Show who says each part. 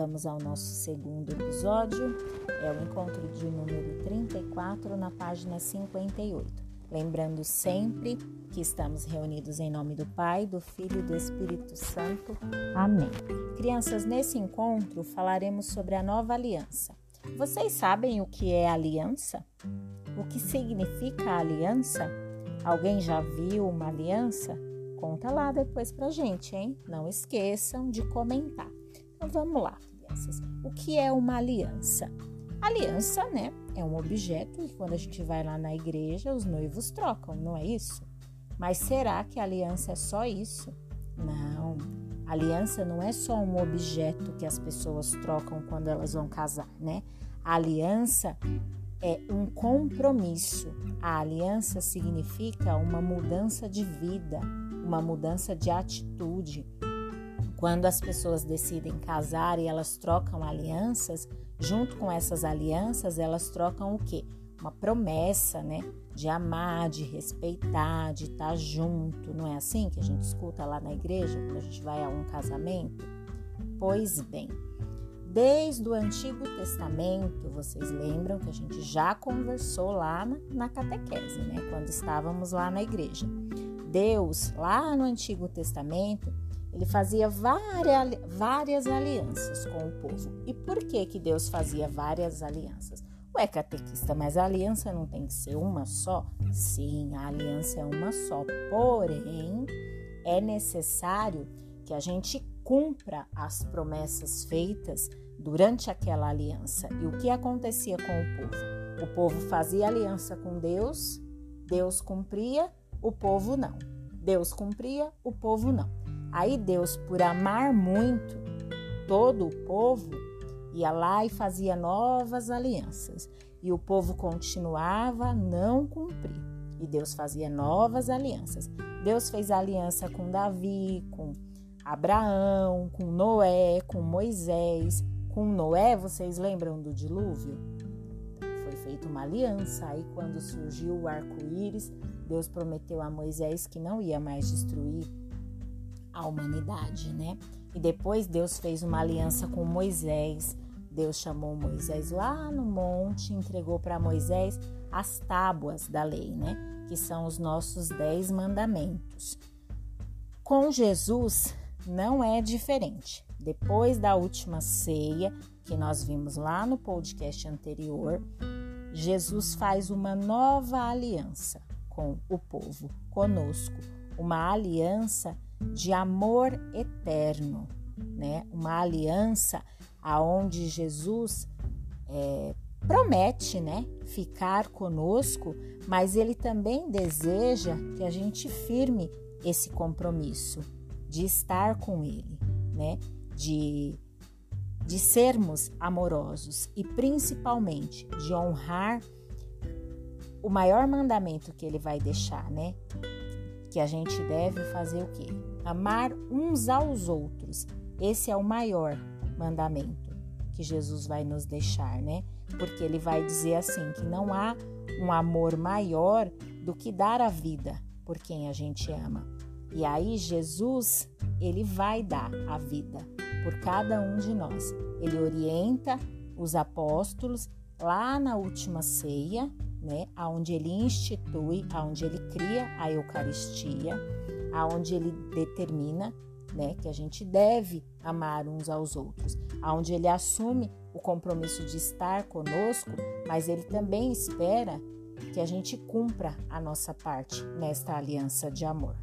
Speaker 1: Vamos ao nosso segundo episódio, é o encontro de número 34 na página 58. Lembrando sempre que estamos reunidos em nome do Pai, do Filho e do Espírito Santo. Amém. Crianças, nesse encontro falaremos sobre a nova aliança. Vocês sabem o que é aliança? O que significa aliança? Alguém já viu uma aliança? Conta lá depois pra gente, hein? Não esqueçam de comentar. Então vamos lá, crianças. O que é uma aliança? Aliança, né, é um objeto que quando a gente vai lá na igreja, os noivos trocam, não é isso? Mas será que aliança é só isso? Não. Aliança não é só um objeto que as pessoas trocam quando elas vão casar, né? A aliança é um compromisso. A aliança significa uma mudança de vida, uma mudança de atitude, quando as pessoas decidem casar e elas trocam alianças, junto com essas alianças, elas trocam o quê? Uma promessa, né? De amar, de respeitar, de estar junto. Não é assim que a gente escuta lá na igreja quando a gente vai a um casamento? Pois bem, desde o Antigo Testamento, vocês lembram que a gente já conversou lá na, na catequese, né? Quando estávamos lá na igreja. Deus, lá no Antigo Testamento, ele fazia várias, alianças com o povo. E por que, que Deus fazia várias alianças? Ué, catequista, mas a aliança não tem que ser uma só? Sim, a aliança é uma só. Porém, é necessário que a gente cumpra as promessas feitas durante aquela aliança. E o que acontecia com o povo? O povo fazia aliança com Deus, Deus cumpria, o povo não. Deus cumpria, o povo não. Aí Deus, por amar muito todo o povo, ia lá e fazia novas alianças. E o povo continuava a não cumprir. E Deus fazia novas alianças. Deus fez aliança com Davi, com Abraão, com Noé, com Moisés. Com Noé, vocês lembram do dilúvio? Foi feita uma aliança. Aí, quando surgiu o arco-íris, Deus prometeu a Moisés que não ia mais destruir a humanidade, né? E depois Deus fez uma aliança com Moisés. Deus chamou Moisés lá no monte, entregou para Moisés as tábuas da lei, né? Que são os nossos dez mandamentos. Com Jesus não é diferente. Depois da última ceia, que nós vimos lá no podcast anterior, Jesus faz uma nova aliança com o povo, conosco. Uma aliança de amor eterno, né? Uma aliança aonde Jesus é, promete, né, ficar conosco, mas ele também deseja que a gente firme esse compromisso de estar com ele, né? De de sermos amorosos e principalmente de honrar o maior mandamento que ele vai deixar, né? Que a gente deve fazer o quê? Amar uns aos outros. Esse é o maior mandamento que Jesus vai nos deixar, né? Porque ele vai dizer assim que não há um amor maior do que dar a vida por quem a gente ama. E aí Jesus, ele vai dar a vida por cada um de nós. Ele orienta os apóstolos lá na última ceia, né, aonde ele institui, aonde ele cria a Eucaristia, aonde ele determina, né, que a gente deve amar uns aos outros, aonde ele assume o compromisso de estar conosco, mas ele também espera que a gente cumpra a nossa parte nesta aliança de amor.